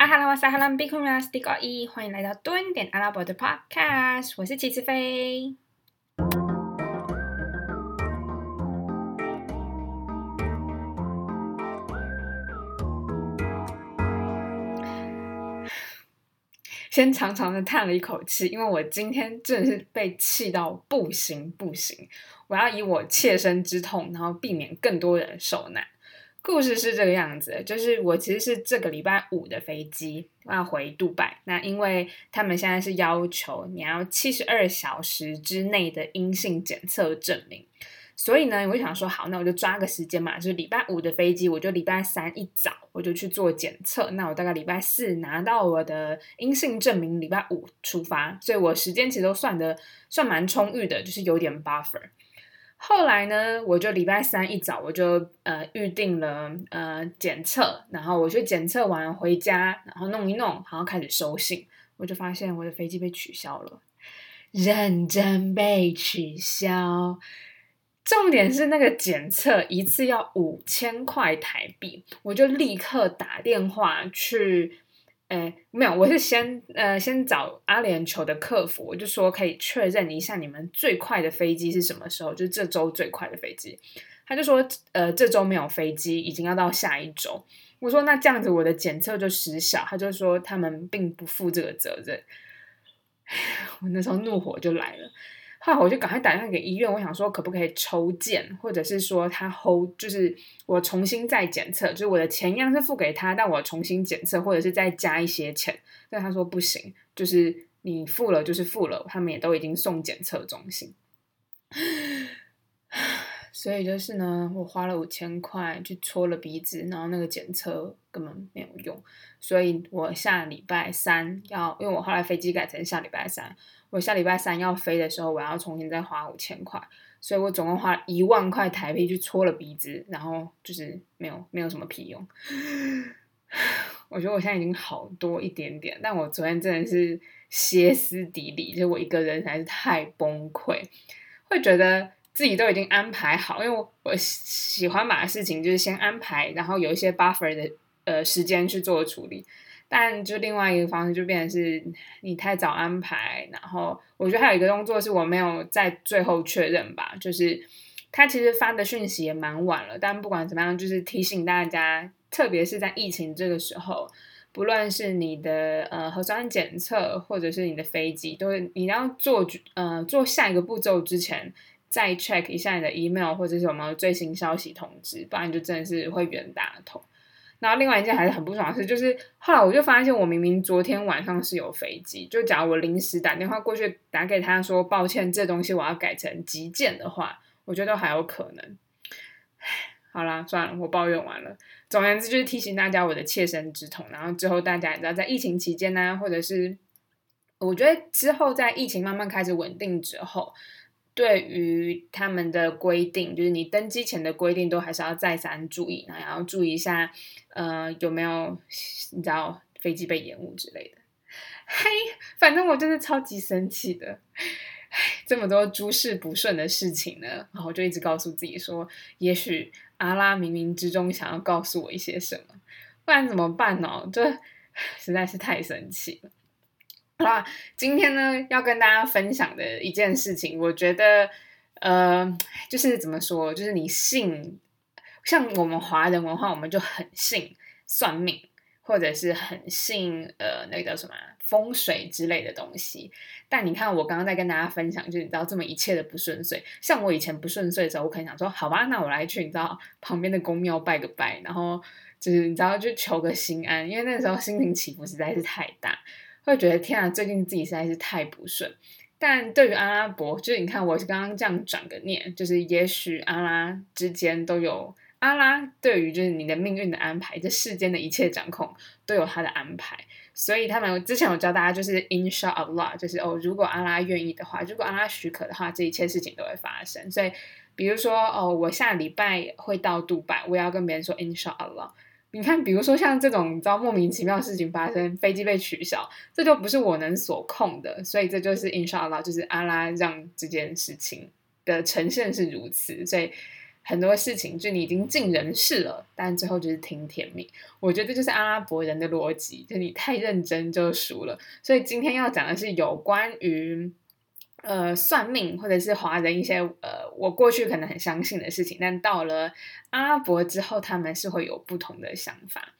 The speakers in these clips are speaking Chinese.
阿哈拉瓦萨哈兰比库拉斯蒂高伊，欢迎来到蹲点阿拉伯的 Podcast，我是齐子飞。先长长的叹了一口气，因为我今天真的是被气到不行不行，我要以我切身之痛，然后避免更多人受难。故事是这个样子，就是我其实是这个礼拜五的飞机要回杜拜，那因为他们现在是要求你要七十二小时之内的阴性检测证明，所以呢，我就想说好，那我就抓个时间嘛，就是礼拜五的飞机，我就礼拜三一早我就去做检测，那我大概礼拜四拿到我的阴性证明，礼拜五出发，所以我时间其实都算的算蛮充裕的，就是有点 buffer。后来呢，我就礼拜三一早我就呃预定了呃检测，然后我去检测完回家，然后弄一弄，然后开始收信，我就发现我的飞机被取消了，认真被取消。重点是那个检测一次要五千块台币，我就立刻打电话去。哎，没有，我是先呃先找阿联酋的客服，我就说可以确认一下你们最快的飞机是什么时候，就这周最快的飞机。他就说呃这周没有飞机，已经要到下一周。我说那这样子我的检测就失效。他就说他们并不负这个责任。我那时候怒火就来了。后来我就赶快打电话给医院，我想说可不可以抽检，或者是说他 hold，就是我重新再检测，就是我的钱一样是付给他，但我重新检测，或者是再加一些钱。但他说不行，就是你付了就是付了，他们也都已经送检测中心。所以就是呢，我花了五千块去戳了鼻子，然后那个检测根本没有用，所以我下礼拜三要，因为我后来飞机改成下礼拜三。我下礼拜三要飞的时候，我要重新再花五千块，所以我总共花一万块台币去搓了鼻子，然后就是没有没有什么屁用。我觉得我现在已经好多一点点，但我昨天真的是歇斯底里，就我一个人还是太崩溃，会觉得自己都已经安排好，因为我我喜欢把事情就是先安排，然后有一些 buffer 的呃时间去做处理。但就另外一个方式，就变成是你太早安排，然后我觉得还有一个动作是我没有在最后确认吧，就是他其实发的讯息也蛮晚了，但不管怎么样，就是提醒大家，特别是在疫情这个时候，不论是你的呃核酸检测，或者是你的飞机，都是你要做呃做下一个步骤之前，再 check 一下你的 email 或者是有没有最新消息通知，不然你就真的是会冤大头。然后另外一件还是很不爽的事，就是后来我就发现，我明明昨天晚上是有飞机，就假如我临时打电话过去打给他说抱歉，这东西我要改成急件的话，我觉得都还有可能。好啦，算了，我抱怨完了。总而言之，就是提醒大家我的切身之痛。然后之后大家也知道，在疫情期间呢，或者是我觉得之后在疫情慢慢开始稳定之后。对于他们的规定，就是你登机前的规定，都还是要再三注意，然后要注意一下，呃，有没有你知道飞机被延误之类的。嘿，反正我就是超级生气的，这么多诸事不顺的事情呢，然后就一直告诉自己说，也许阿拉冥冥之中想要告诉我一些什么，不然怎么办呢？这 实在是太生气了。好 今天呢要跟大家分享的一件事情，我觉得，呃，就是怎么说，就是你信，像我们华人文化，我们就很信算命，或者是很信呃那个叫什么风水之类的东西。但你看，我刚刚在跟大家分享，就是你知道这么一切的不顺遂，像我以前不顺遂的时候，我可能想说，好吧，那我来去你知道旁边的宫庙拜个拜，然后就是你知道就求个心安，因为那时候心灵起伏实在是太大。会觉得天啊，最近自己实在是太不顺。但对于阿拉伯，就是你看，我是刚刚这样转个念，就是也许阿拉之间都有阿拉对于就是你的命运的安排，这世间的一切掌控都有他的安排。所以他们之前有教大家，就是 Insha Allah，就是哦，如果阿拉愿意的话，如果阿拉许可的话，这一切事情都会发生。所以，比如说哦，我下礼拜会到杜拜，我要跟别人说 Insha Allah。你看，比如说像这种你知道莫名其妙的事情发生，飞机被取消，这就不是我能所控的，所以这就是 inshallah，就是阿拉让这件事情的呈现是如此。所以，很多事情就你已经尽人事了，但最后就是听天命。我觉得这就是阿拉伯人的逻辑，就你太认真就输了。所以今天要讲的是有关于呃算命或者是华人一些呃我过去可能很相信的事情，但到了阿拉伯之后，他们是会有不同的想法。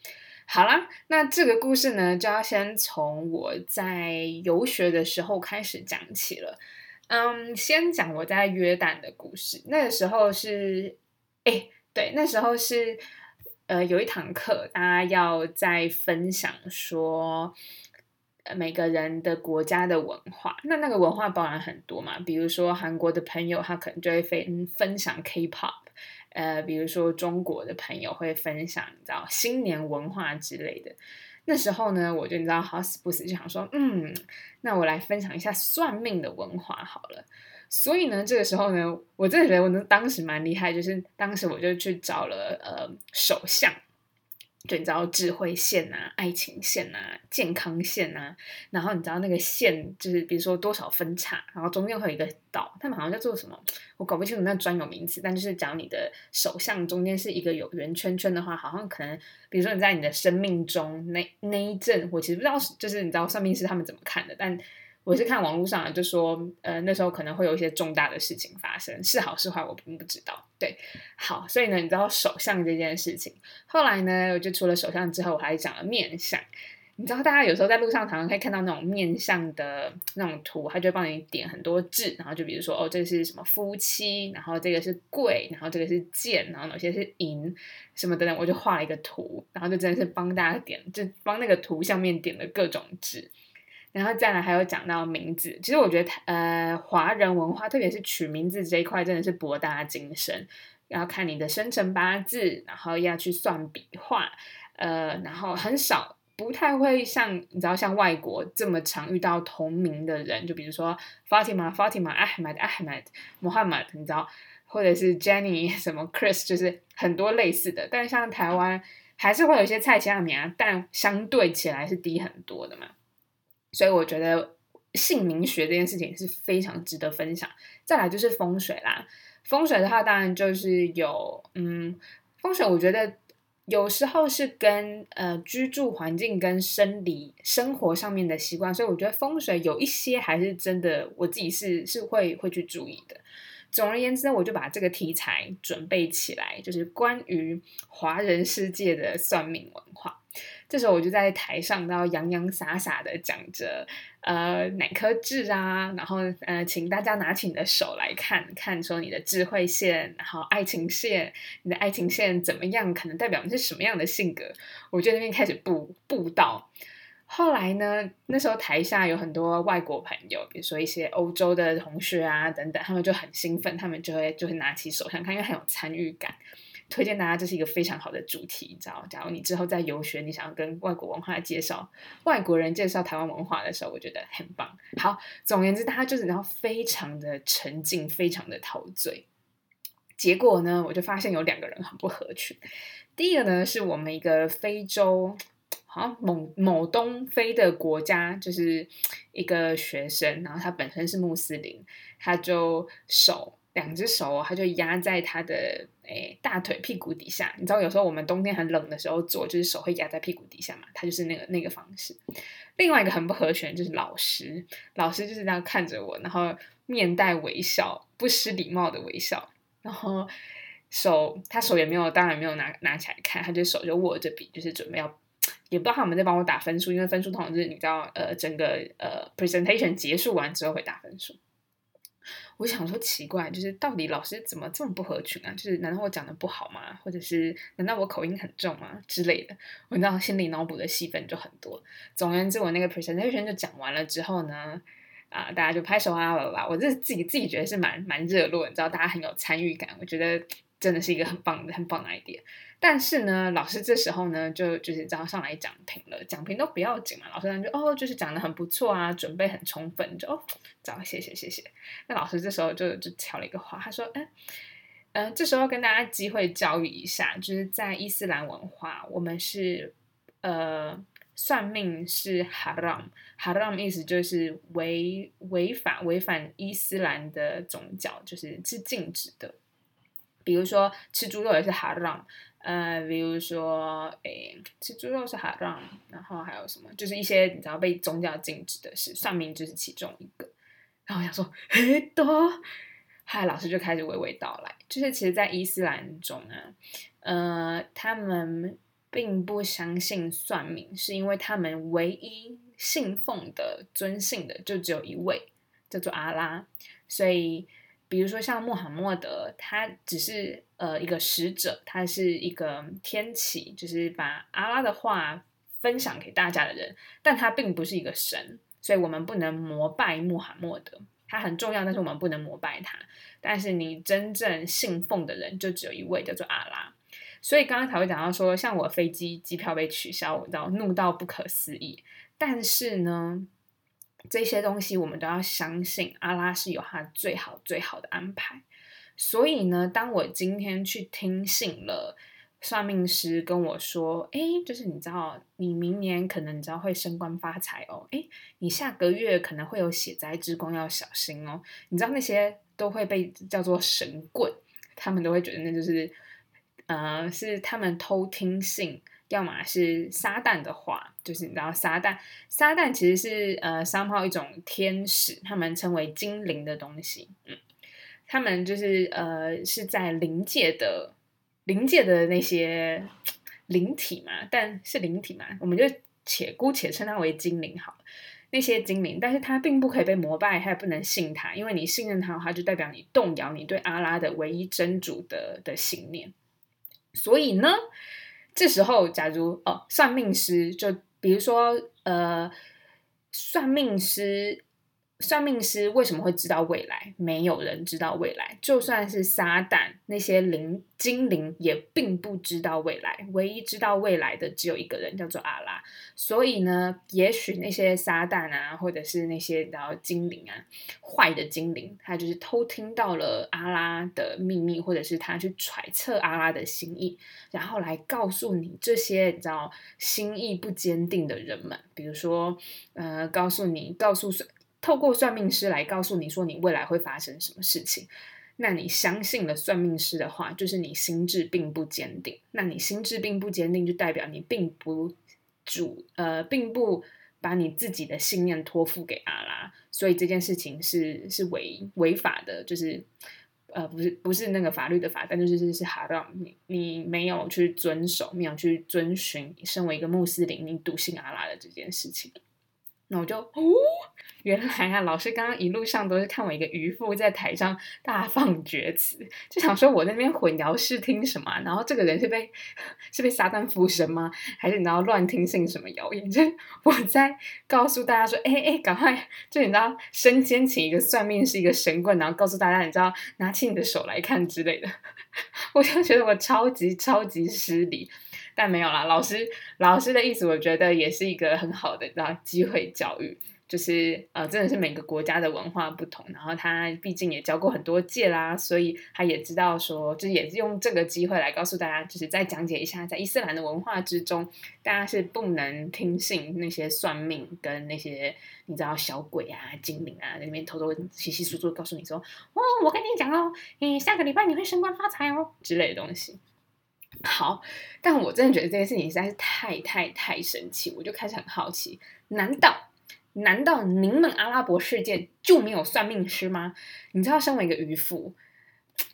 好啦，那这个故事呢，就要先从我在游学的时候开始讲起了。嗯，先讲我在约旦的故事。那个时候是，哎，对，那时候是，呃，有一堂课，大家要在分享说，呃每个人的国家的文化。那那个文化包含很多嘛，比如说韩国的朋友，他可能就会分分享 K-pop，呃，比如说中国的朋友会分享，你知道新年文化之类的。那时候呢，我就你知道好死不死就想说，嗯，那我来分享一下算命的文化好了。所以呢，这个时候呢，我真的觉得我当时蛮厉害，就是当时我就去找了呃手相。就你知道智慧线啊、爱情线啊、健康线啊，然后你知道那个线就是比如说多少分叉，然后中间会有一个岛，他们好像叫做什么，我搞不清楚那专有名词。但就是讲你的手相中间是一个有圆圈圈的话，好像可能比如说你在你的生命中那那一阵，我其实不知道，就是你知道算命师他们怎么看的，但。我是看网络上就说，呃，那时候可能会有一些重大的事情发生，是好是坏我并不知道。对，好，所以呢，你知道首相这件事情，后来呢，我就除了首相之后，我还讲了面相。你知道，大家有时候在路上常常可以看到那种面相的那种图，他就帮你点很多字，然后就比如说，哦，这是什么夫妻，然后这个是贵，然后这个是贱，然后哪些是银，什么等等，我就画了一个图，然后就真的是帮大家点，就帮那个图上面点了各种字。然后再来还有讲到名字，其实我觉得呃华人文化，特别是取名字这一块，真的是博大精深。要看你的生辰八字，然后要去算笔画，呃，然后很少不太会像你知道像外国这么常遇到同名的人，就比如说 Fatima、Fatima、Ahmed、Ahmed、Muhammad，你知道，或者是 Jenny 什么 Chris，就是很多类似的。但像台湾还是会有一些蔡奇亚名啊，但相对起来是低很多的嘛。所以我觉得姓名学这件事情是非常值得分享。再来就是风水啦，风水的话当然就是有，嗯，风水我觉得有时候是跟呃居住环境跟生理生活上面的习惯，所以我觉得风水有一些还是真的我自己是是会会去注意的。总而言之，我就把这个题材准备起来，就是关于华人世界的算命文化。这时候我就在台上，然后洋洋洒洒的讲着，呃，哪颗痣啊，然后呃，请大家拿起你的手来看看，说你的智慧线，然后爱情线，你的爱情线怎么样？可能代表你是什么样的性格？我就那边开始布布道。后来呢，那时候台下有很多外国朋友，比如说一些欧洲的同学啊等等，他们就很兴奋，他们就会就会拿起手相看，因为很有参与感。推荐大家，这是一个非常好的主题，你知道？假如你之后在游学，你想要跟外国文化介绍外国人介绍台湾文化的时候，我觉得很棒。好，总而言之，大家就是然后非常的沉静，非常的陶醉。结果呢，我就发现有两个人很不合群。第一个呢，是我们一个非洲，好像某某东非的国家，就是一个学生，然后他本身是穆斯林，他就手。两只手，他就压在他的诶大腿屁股底下。你知道，有时候我们冬天很冷的时候做，就是手会压在屁股底下嘛。他就是那个那个方式。另外一个很不合群，就是老师，老师就是这样看着我，然后面带微笑，不失礼貌的微笑。然后手，他手也没有，当然没有拿拿起来看，他就手就握着笔，就是准备要，也不知道他们在帮我打分数，因为分数通常就是你知道，呃，整个呃 presentation 结束完之后会打分数。我想说奇怪，就是到底老师怎么这么不合群啊？就是难道我讲的不好吗？或者是难道我口音很重吗之类的？我知道心里脑补的戏份就很多。总而言之，我那个 presentation 就讲完了之后呢，啊，大家就拍手啊，啦啦，我这自己自己觉得是蛮蛮热络，你知道，大家很有参与感，我觉得真的是一个很棒的很棒的 idea。但是呢，老师这时候呢，就就是这样上来讲评了，讲评都不要紧嘛。老师呢就哦，就是讲的很不错啊，准备很充分，就哦，早谢谢谢谢。那老师这时候就就挑了一个话，他说，哎，呃，这时候跟大家机会教育一下，就是在伊斯兰文化，我们是呃算命是 haram，haram 意思就是违违法违反伊斯兰的宗教，就是是禁止的。比如说吃猪肉也是 haram，呃，比如说诶吃猪肉是 haram，然后还有什么，就是一些你知道被宗教禁止的事，算命就是其中一个。然后我想说，嘿多，嗨，老师就开始娓娓道来，就是其实，在伊斯兰中啊，呃，他们并不相信算命，是因为他们唯一信奉的、尊信的就只有一位，叫做阿拉。所以，比如说像穆罕默德，他只是呃一个使者，他是一个天启，就是把阿拉的话分享给大家的人，但他并不是一个神。所以我们不能膜拜穆罕默德，他很重要，但是我们不能膜拜他。但是你真正信奉的人就只有一位，叫做阿拉。所以刚刚才会讲到说，像我飞机机票被取消，我知道怒到不可思议。但是呢，这些东西我们都要相信阿拉是有他最好最好的安排。所以呢，当我今天去听信了。算命师跟我说：“哎，就是你知道，你明年可能你知道会升官发财哦。哎，你下个月可能会有血灾之光，要小心哦。你知道那些都会被叫做神棍，他们都会觉得那就是，呃，是他们偷听信，要么是撒旦的话，就是你知道撒旦，撒旦其实是呃三号一种天使，他们称为精灵的东西，嗯，他们就是呃是在灵界的。”灵界的那些灵体嘛，但是灵体嘛，我们就且姑且称它为精灵好了。那些精灵，但是它并不可以被膜拜，它也不能信它，因为你信任它的话，就代表你动摇你对阿拉的唯一真主的的信念。所以呢，这时候假如哦，算命师就比如说呃，算命师。算命师为什么会知道未来？没有人知道未来，就算是撒旦那些灵精灵也并不知道未来。唯一知道未来的只有一个人，叫做阿拉。所以呢，也许那些撒旦啊，或者是那些然后精灵啊，坏的精灵，他就是偷听到了阿拉的秘密，或者是他去揣测阿拉的心意，然后来告诉你这些你知道心意不坚定的人们，比如说呃，告诉你，告诉算。透过算命师来告诉你说你未来会发生什么事情，那你相信了算命师的话，就是你心智并不坚定。那你心智并不坚定，就代表你并不主呃，并不把你自己的信念托付给阿拉，所以这件事情是是违违法的，就是呃，不是不是那个法律的法，但就是是是哈让你你没有去遵守，没有去遵循，身为一个穆斯林，你笃信阿拉的这件事情。那我就哦，原来啊，老师刚刚一路上都是看我一个渔夫在台上大放厥词，就想说我那边混淆视听什么，然后这个人是被是被撒旦附身吗？还是你知道乱听信什么谣言？就是我在告诉大家说，哎哎，赶快，就你知道身兼请一个算命是一个神棍，然后告诉大家，你知道拿起你的手来看之类的，我就觉得我超级超级失礼。但没有啦，老师老师的意思，我觉得也是一个很好的然后机会教育，就是呃，真的是每个国家的文化不同，然后他毕竟也教过很多届啦，所以他也知道说，就是也是用这个机会来告诉大家，就是再讲解一下，在伊斯兰的文化之中，大家是不能听信那些算命跟那些你知道小鬼啊、精灵啊在那边偷偷稀稀疏疏告诉你说，哦，我跟你讲哦，你下个礼拜你会升官发财哦之类的东西。好，但我真的觉得这件事情实在是太太太神奇，我就开始很好奇，难道难道您们阿拉伯世界就没有算命师吗？你知道，身为一个渔夫，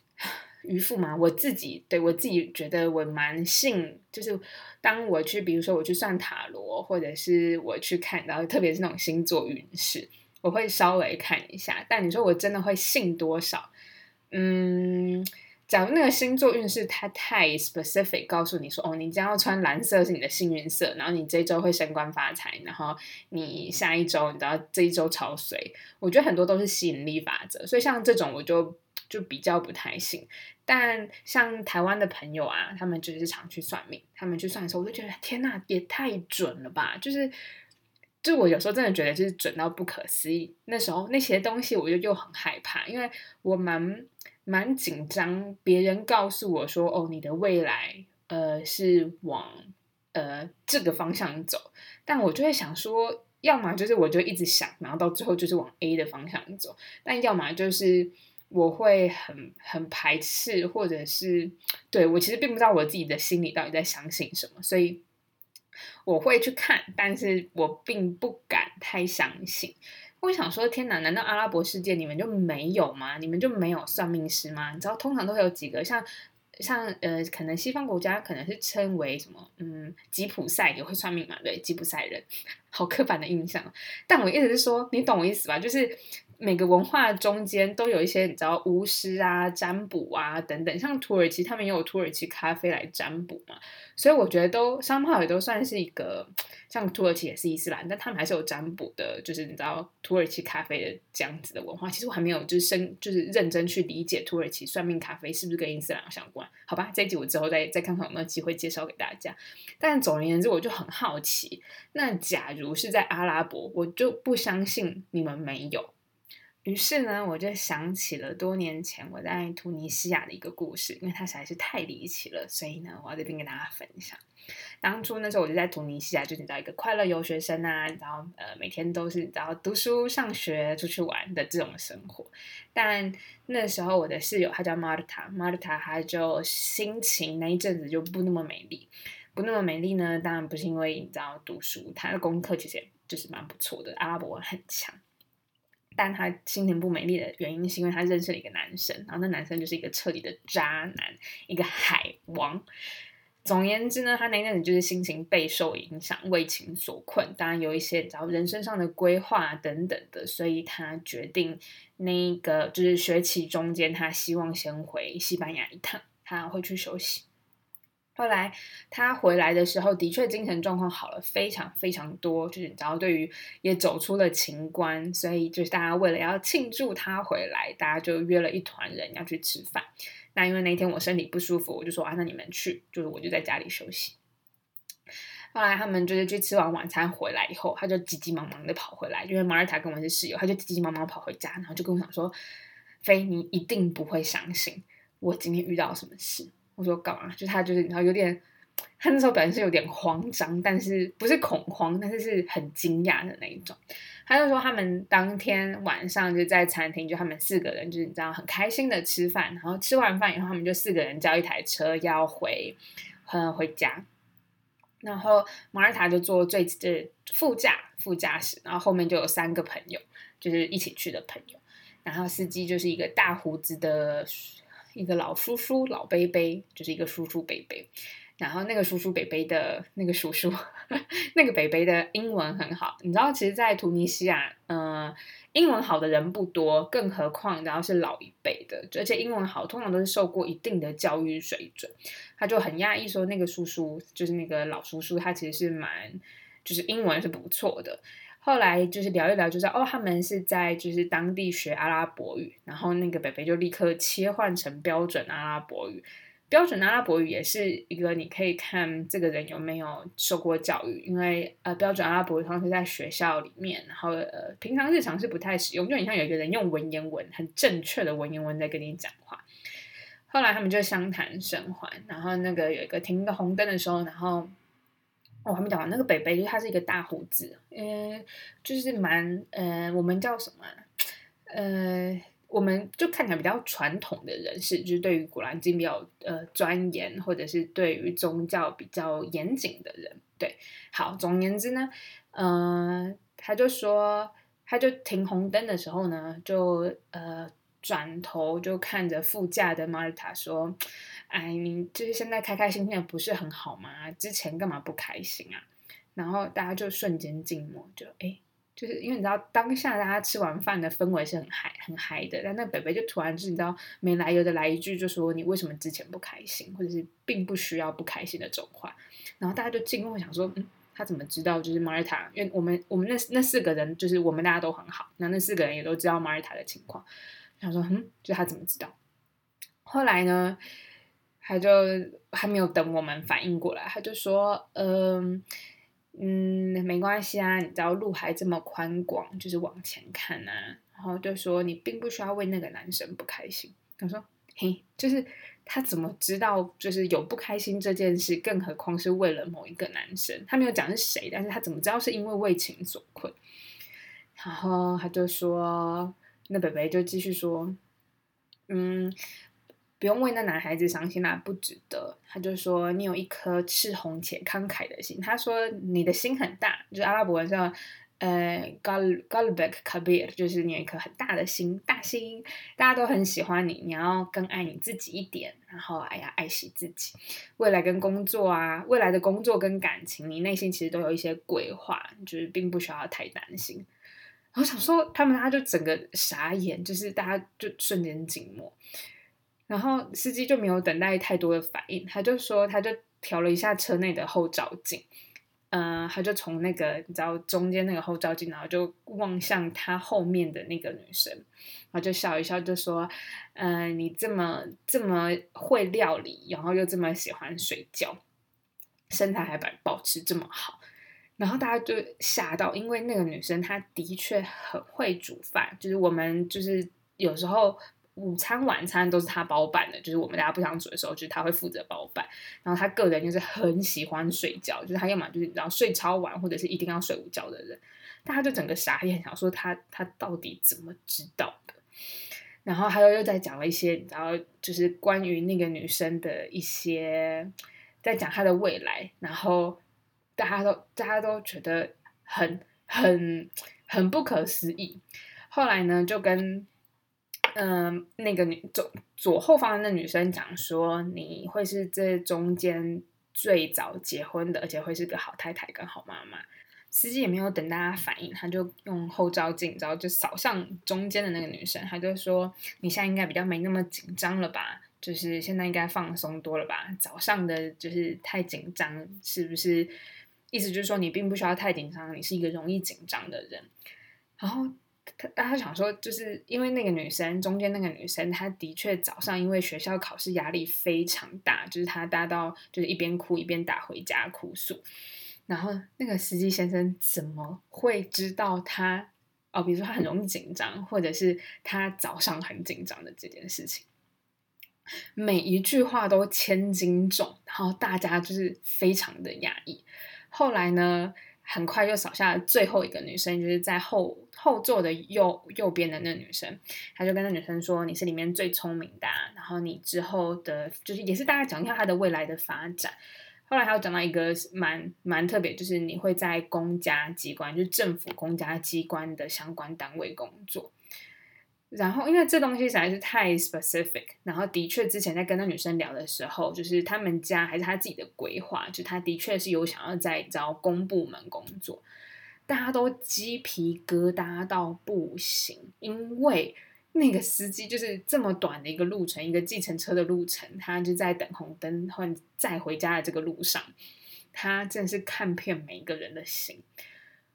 渔夫嘛，我自己对我自己觉得我蛮信，就是当我去，比如说我去算塔罗，或者是我去看，然后特别是那种星座运势，我会稍微看一下。但你说我真的会信多少？嗯。假如那个星座运势它太 specific，告诉你说哦，你将要穿蓝色是你的幸运色，然后你这一周会升官发财，然后你下一周你知道这一周超水，我觉得很多都是吸引力法则，所以像这种我就就比较不太信。但像台湾的朋友啊，他们就是常去算命，他们去算的时候，我就觉得天呐，也太准了吧！就是，就我有时候真的觉得就是准到不可思议。那时候那些东西，我就又很害怕，因为我蛮。蛮紧张，别人告诉我说：“哦，你的未来，呃，是往呃这个方向走。”但我就会想说，要么就是我就一直想，然后到最后就是往 A 的方向走；但要么就是我会很很排斥，或者是对我其实并不知道我自己的心里到底在相信什么，所以我会去看，但是我并不敢太相信。我想说，天哪，难道阿拉伯世界你们就没有吗？你们就没有算命师吗？你知道，通常都会有几个像。像呃，可能西方国家可能是称为什么，嗯，吉普赛也会算命嘛，对，吉普赛人，好刻板的印象。但我意思是说，你懂我意思吧？就是。每个文化中间都有一些你知道巫师啊、占卜啊等等，像土耳其他们也有土耳其咖啡来占卜嘛，所以我觉得都商号也都算是一个，像土耳其也是伊斯兰，但他们还是有占卜的，就是你知道土耳其咖啡的这样子的文化。其实我还没有就是深就是认真去理解土耳其算命咖啡是不是跟伊斯兰相关？好吧，这一集我之后再再看看有没有机会介绍给大家。但总而言之，我就很好奇，那假如是在阿拉伯，我就不相信你们没有。于是呢，我就想起了多年前我在突尼西亚的一个故事，因为它实在是太离奇了，所以呢，我要这边跟大家分享。当初那时候我就在突尼西亚，就你知道一个快乐游学生啊，然后呃每天都是然后读书、上学、出去玩的这种生活。但那时候我的室友她叫玛塔，玛塔她就心情那一阵子就不那么美丽，不那么美丽呢，当然不是因为你知道读书，她的功课其实就是蛮不错的，阿拉伯文很强。但他心情不美丽的原因，是因为他认识了一个男生，然后那男生就是一个彻底的渣男，一个海王。总言之呢，他那阵子就是心情备受影响，为情所困。当然有一些然后人生上的规划等等的，所以他决定那个就是学期中间，他希望先回西班牙一趟，他会去休息。后来他回来的时候，的确精神状况好了非常非常多，就是你知道，对于也走出了情关，所以就是大家为了要庆祝他回来，大家就约了一团人要去吃饭。那因为那天我身体不舒服，我就说啊，那你们去，就是我就在家里休息。后来他们就是去吃完晚餐回来以后，他就急急忙忙的跑回来，因为马尔塔跟我是室友，他就急急忙忙跑回家，然后就跟我讲说：“飞，你一定不会相信我今天遇到什么事。”我说干嘛？就他就是然后有点，他那时候表现是有点慌张，但是不是恐慌，但是是很惊讶的那一种。他就说他们当天晚上就在餐厅，就他们四个人就是你知道很开心的吃饭，然后吃完饭以后，他们就四个人叫一台车要回，嗯回家。然后马尔塔就坐最的副驾副驾驶，然后后面就有三个朋友，就是一起去的朋友。然后司机就是一个大胡子的。一个老叔叔老伯伯，就是一个叔叔伯伯，然后那个叔叔伯伯的那个叔叔，那个伯伯的英文很好。你知道，其实，在突尼西亚，嗯，英文好的人不多，更何况然后是老一辈的，而且英文好，通常都是受过一定的教育水准。他就很讶异说，那个叔叔就是那个老叔叔，他其实是蛮，就是英文是不错的。后来就是聊一聊，就知道哦，他们是在就是当地学阿拉伯语，然后那个北北就立刻切换成标准阿拉伯语。标准阿拉伯语也是一个你可以看这个人有没有受过教育，因为呃，标准阿拉伯语通常是在学校里面，然后呃，平常日常是不太使用，就很像有一个人用文言文很正确的文言文在跟你讲话。后来他们就相谈甚欢，然后那个有一个停个红灯的时候，然后。我还没讲完，那个北北就是他是一个大胡子，嗯，就是蛮呃，我们叫什么？呃，我们就看起来比较传统的人士，就是对于古兰经比较呃钻研，或者是对于宗教比较严谨的人。对，好，总而言之呢，嗯，他就说，他就停红灯的时候呢，就呃转头就看着副驾的马尔塔说。哎，你就是现在开开心心的不是很好吗？之前干嘛不开心啊？然后大家就瞬间静默，就哎，就是因为你知道当下大家吃完饭的氛围是很嗨很嗨的，但那北北就突然就是你知道没来由的来一句，就说你为什么之前不开心，或者是并不需要不开心的这种话，然后大家就静默想说，嗯，他怎么知道就是马尔塔？因为我们我们那那四个人就是我们大家都很好，那那四个人也都知道马尔塔的情况，想说嗯，就他怎么知道？后来呢？他就还没有等我们反应过来，他就说：“嗯嗯，没关系啊，你知道路还这么宽广，就是往前看呐。”然后就说：“你并不需要为那个男生不开心。”他说：“嘿，就是他怎么知道就是有不开心这件事？更何况是为了某一个男生？他没有讲是谁，但是他怎么知道是因为为情所困？”然后他就说：“那北北就继续说。”嗯，不用为那男孩子伤心啦，不值得。他就说你有一颗赤红且慷慨的心。他说你的心很大，就是阿拉伯文叫呃 gal galbek kabir，就是你有一颗很大的心，大心，大家都很喜欢你。你要更爱你自己一点，然后哎呀，爱惜自己。未来跟工作啊，未来的工作跟感情，你内心其实都有一些规划，就是并不需要太担心。我想说，他们他就整个傻眼，就是大家就瞬间静默，然后司机就没有等待太多的反应，他就说，他就调了一下车内的后照镜，嗯，他就从那个你知道中间那个后照镜，然后就望向他后面的那个女生，然后就笑一笑，就说，嗯，你这么这么会料理，然后又这么喜欢睡觉，身材还保保持这么好。然后大家就吓到，因为那个女生她的确很会煮饭，就是我们就是有时候午餐晚餐都是他包办的，就是我们大家不想煮的时候，就是他会负责包办。然后他个人就是很喜欢睡觉，就是他要么就是然后睡超晚，或者是一定要睡午觉的人。大家就整个傻眼，想说他他到底怎么知道的？然后他又又在讲了一些，然后就是关于那个女生的一些，在讲她的未来，然后。大家都大家都觉得很很很不可思议。后来呢，就跟嗯那个女左左后方的那女生讲说，你会是这中间最早结婚的，而且会是个好太太跟好妈妈。司机也没有等大家反应，他就用后照镜，然后就扫向中间的那个女生，他就说：“你现在应该比较没那么紧张了吧？就是现在应该放松多了吧？早上的就是太紧张，是不是？”意思就是说，你并不需要太紧张，你是一个容易紧张的人。然后他他想说，就是因为那个女生中间那个女生，她的确早上因为学校考试压力非常大，就是她大到就是一边哭一边打回家哭诉。然后那个司机先生怎么会知道她哦？比如说她很容易紧张，或者是她早上很紧张的这件事情，每一句话都千斤重，然后大家就是非常的压抑。后来呢，很快就扫下最后一个女生，就是在后后座的右右边的那女生，他就跟那女生说：“你是里面最聪明的，然后你之后的，就是也是大概讲一下她的未来的发展。”后来还有讲到一个蛮蛮特别，就是你会在公家机关，就是政府公家机关的相关单位工作。然后，因为这东西实在是太 specific，然后的确之前在跟那女生聊的时候，就是他们家还是他自己的规划，就他的确是有想要在招公部门工作，大家都鸡皮疙瘩到不行，因为那个司机就是这么短的一个路程，一个计程车的路程，他就在等红灯或再回家的这个路上，他真的是看遍每一个人的心。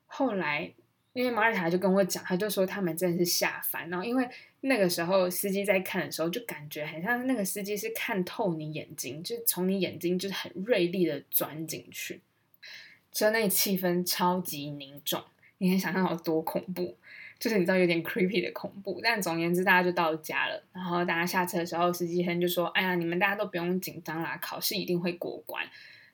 后来。因为马尔塔就跟我讲，他就说他们真的是下翻，然后因为那个时候司机在看的时候，就感觉很像那个司机是看透你眼睛，就从你眼睛就是很锐利的钻进去，车内气氛超级凝重，你能想象有多恐怖，就是你知道有点 creepy 的恐怖。但总言之，大家就到家了，然后大家下车的时候，司机先就说：“哎呀，你们大家都不用紧张啦，考试一定会过关。”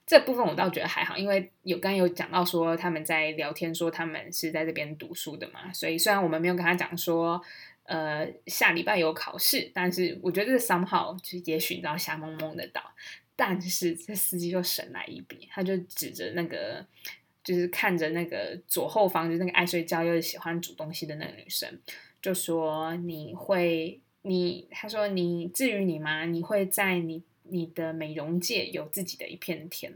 这部分我倒觉得还好，因为有刚有讲到说他们在聊天，说他们是在这边读书的嘛，所以虽然我们没有跟他讲说，呃，下礼拜有考试，但是我觉得这 somehow 就也许你知道瞎蒙蒙的到，但是这司机就神来一笔，他就指着那个，就是看着那个左后方，就那个爱睡觉又喜欢煮东西的那个女生，就说你会，你他说你至于你吗？你会在你。你的美容界有自己的一片天，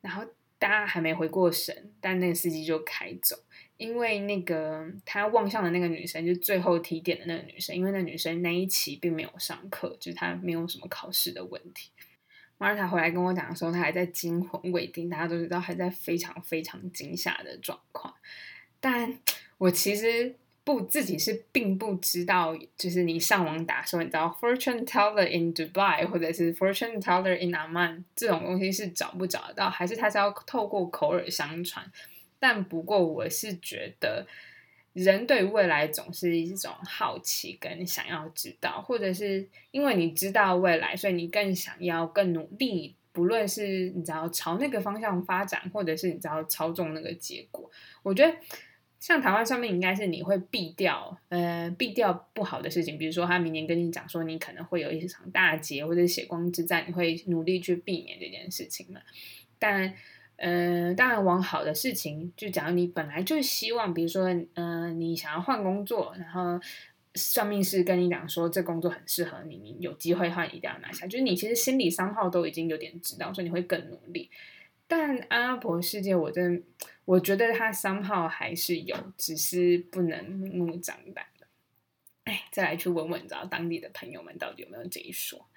然后大家还没回过神，但那个司机就开走，因为那个他望向的那个女生，就最后提点的那个女生，因为那女生那一期并没有上课，就是她没有什么考试的问题。马尔塔回来跟我讲的时候，她还在惊魂未定，大家都知道还在非常非常惊吓的状况，但我其实。不，自己是并不知道，就是你上网打说，你知道 fortune teller in Dubai 或者是 fortune teller in Amman 这种东西是找不找得到，还是他是要透过口耳相传？但不过我是觉得，人对未来总是一种好奇跟想要知道，或者是因为你知道未来，所以你更想要更努力，不论是你知道朝那个方向发展，或者是你知道操纵那个结果，我觉得。像台湾上面应该是你会避掉，呃，避掉不好的事情，比如说他明年跟你讲说你可能会有一场大劫或者血光之灾，你会努力去避免这件事情嘛。但，呃，当然往好的事情，就假如你本来就希望，比如说，嗯，你想要换工作，然后算命师跟你讲说这工作很适合你，你有机会的话一定要拿下，就是你其实心理三号都已经有点知道，所以你会更努力。但阿拉伯世界，我真我觉得它三号还是有，只是不能明目张胆的。哎，再来去问问，你知道当地的朋友们到底有没有这一说？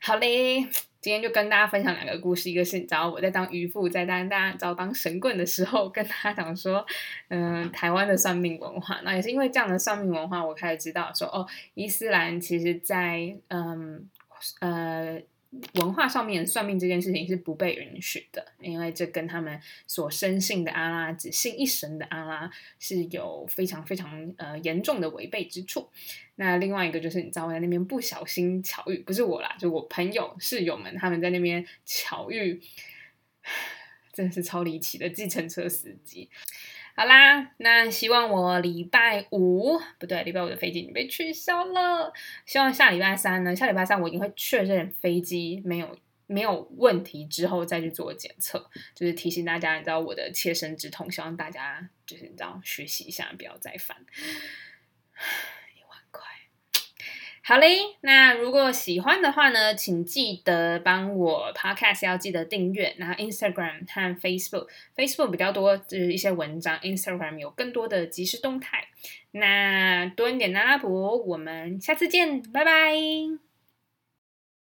好嘞，今天就跟大家分享两个故事，一个是你知道我在当渔夫，在当大家知道当神棍的时候，跟大家讲说，嗯，台湾的算命文化，那也是因为这样的算命文化，我开始知道说，哦，伊斯兰其实在嗯呃。文化上面算命这件事情是不被允许的，因为这跟他们所深信的阿拉只信一神的阿拉是有非常非常呃严重的违背之处。那另外一个就是你知道我在那边不小心巧遇，不是我啦，就我朋友室友们他们在那边巧遇，真的是超离奇的计程车司机。好啦，那希望我礼拜五不对，礼拜五的飞机已经被取消了。希望下礼拜三呢，下礼拜三我一定会确认飞机没有没有问题之后再去做检测。就是提醒大家，你知道我的切身之痛，希望大家就是你知道学习一下，不要再犯。好嘞，那如果喜欢的话呢，请记得帮我 Podcast 要记得订阅，然后 Instagram 和 Facebook，Facebook 比较多就是一些文章，Instagram 有更多的即时动态。那多一点阿拉伯，我们下次见，拜拜。